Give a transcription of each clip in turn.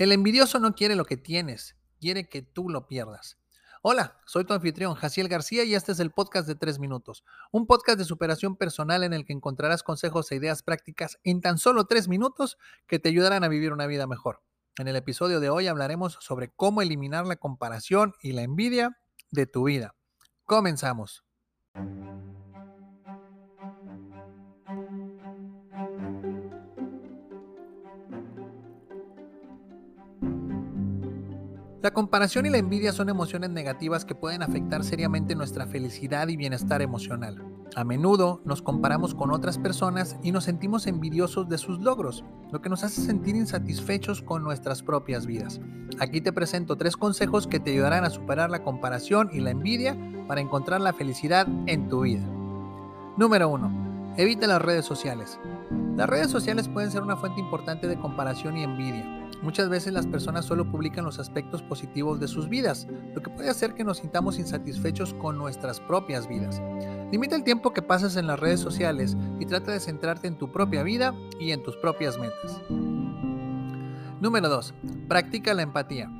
El envidioso no quiere lo que tienes, quiere que tú lo pierdas. Hola, soy tu anfitrión, Jaciel García, y este es el podcast de 3 minutos. Un podcast de superación personal en el que encontrarás consejos e ideas prácticas en tan solo 3 minutos que te ayudarán a vivir una vida mejor. En el episodio de hoy hablaremos sobre cómo eliminar la comparación y la envidia de tu vida. Comenzamos. La comparación y la envidia son emociones negativas que pueden afectar seriamente nuestra felicidad y bienestar emocional. A menudo nos comparamos con otras personas y nos sentimos envidiosos de sus logros, lo que nos hace sentir insatisfechos con nuestras propias vidas. Aquí te presento tres consejos que te ayudarán a superar la comparación y la envidia para encontrar la felicidad en tu vida. Número 1. Evita las redes sociales. Las redes sociales pueden ser una fuente importante de comparación y envidia. Muchas veces las personas solo publican los aspectos positivos de sus vidas, lo que puede hacer que nos sintamos insatisfechos con nuestras propias vidas. Limita el tiempo que pasas en las redes sociales y trata de centrarte en tu propia vida y en tus propias metas. Número 2. Practica la empatía.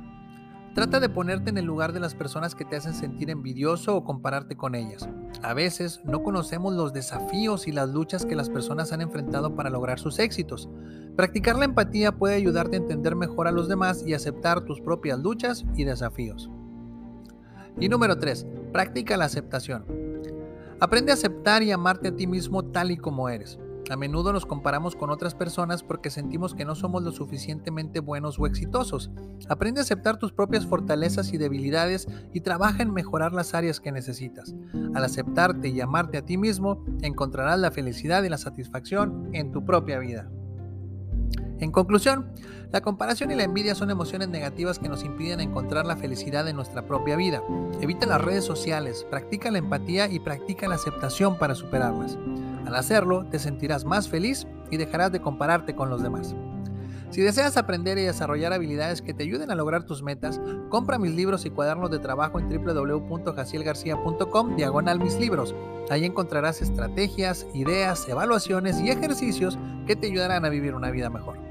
Trata de ponerte en el lugar de las personas que te hacen sentir envidioso o compararte con ellas. A veces no conocemos los desafíos y las luchas que las personas han enfrentado para lograr sus éxitos. Practicar la empatía puede ayudarte a entender mejor a los demás y aceptar tus propias luchas y desafíos. Y número 3. Practica la aceptación. Aprende a aceptar y amarte a ti mismo tal y como eres. A menudo nos comparamos con otras personas porque sentimos que no somos lo suficientemente buenos o exitosos. Aprende a aceptar tus propias fortalezas y debilidades y trabaja en mejorar las áreas que necesitas. Al aceptarte y amarte a ti mismo, encontrarás la felicidad y la satisfacción en tu propia vida. En conclusión, la comparación y la envidia son emociones negativas que nos impiden encontrar la felicidad en nuestra propia vida. Evita las redes sociales, practica la empatía y practica la aceptación para superarlas. Al hacerlo, te sentirás más feliz y dejarás de compararte con los demás. Si deseas aprender y desarrollar habilidades que te ayuden a lograr tus metas, compra mis libros y cuadernos de trabajo en www.jacielgarcía.com diagonal mis libros. Ahí encontrarás estrategias, ideas, evaluaciones y ejercicios que te ayudarán a vivir una vida mejor.